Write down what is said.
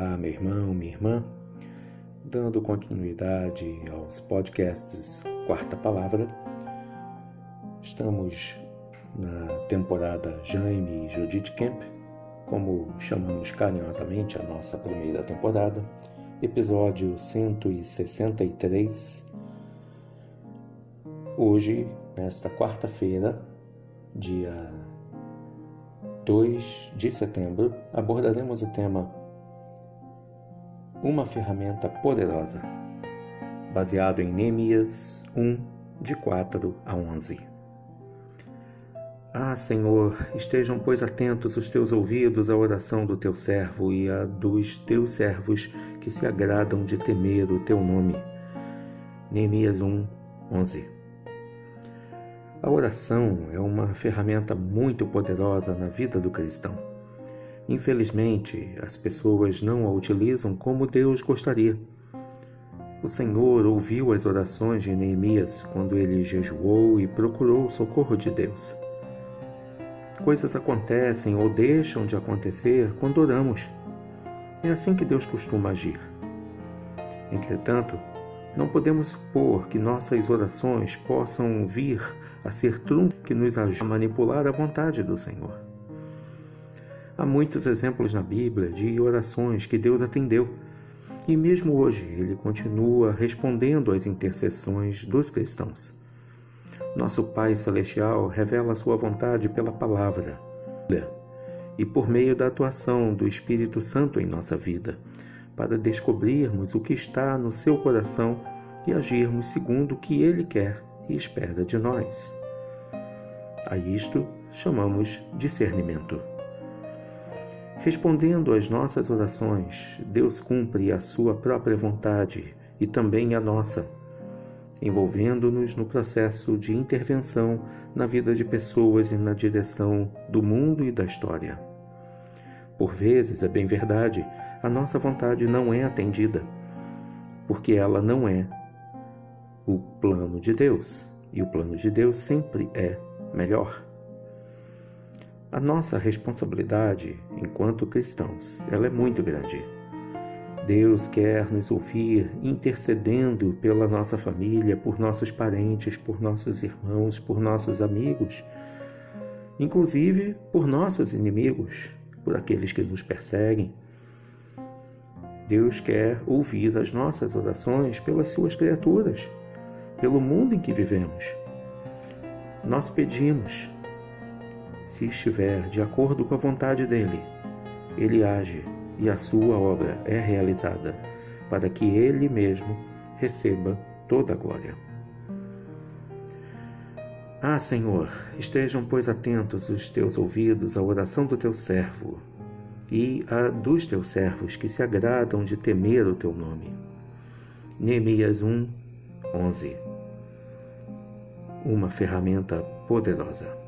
Olá, meu irmão, minha irmã. Dando continuidade aos podcasts Quarta Palavra, estamos na temporada Jaime e Judith Camp, como chamamos carinhosamente a nossa primeira temporada, episódio 163. Hoje, nesta quarta-feira, dia 2 de setembro, abordaremos o tema Uma ferramenta poderosa, baseado em Neemias 1, de 4 a 11. Ah, Senhor, estejam, pois, atentos os teus ouvidos à oração do teu servo e a dos teus servos que se agradam de temer o teu nome. Neemias 1, 11. A oração é uma ferramenta muito poderosa na vida do cristão. Infelizmente, as pessoas não a utilizam como Deus gostaria. O Senhor ouviu as orações de Neemias quando ele jejuou e procurou o socorro de Deus. Coisas acontecem ou deixam de acontecer quando oramos. É assim que Deus costuma agir. Entretanto, não podemos supor que nossas orações possam vir a ser trunfo que nos ajude a manipular a vontade do Senhor. Há muitos exemplos na Bíblia de orações que Deus atendeu, e mesmo hoje Ele continua respondendo às intercessões dos cristãos. Nosso Pai Celestial revela Sua vontade pela palavra e por meio da atuação do Espírito Santo em nossa vida para descobrirmos o que está no seu coração e agirmos segundo o que ele quer e espera de nós. A isto chamamos discernimento. Respondendo às nossas orações, Deus cumpre a sua própria vontade e também a nossa, envolvendo-nos no processo de intervenção na vida de pessoas e na direção do mundo e da história. Por vezes, é bem verdade, a nossa vontade não é atendida, porque ela não é o plano de Deus, e o plano de Deus sempre é melhor. A nossa responsabilidade enquanto cristãos, ela é muito grande. Deus quer nos ouvir intercedendo pela nossa família, por nossos parentes, por nossos irmãos, por nossos amigos, inclusive por nossos inimigos, por aqueles que nos perseguem Deus quer ouvir as nossas orações pelas suas criaturas, pelo mundo em que vivemos. Nós pedimos, se estiver de acordo com a vontade dele, ele age e a sua obra é realizada, para que ele mesmo receba toda a glória. Ah, Senhor, estejam, pois, atentos os teus ouvidos à oração do teu servo e a dos teus servos que se agradam de temer o teu nome. Neemias 1, 11 Uma ferramenta poderosa.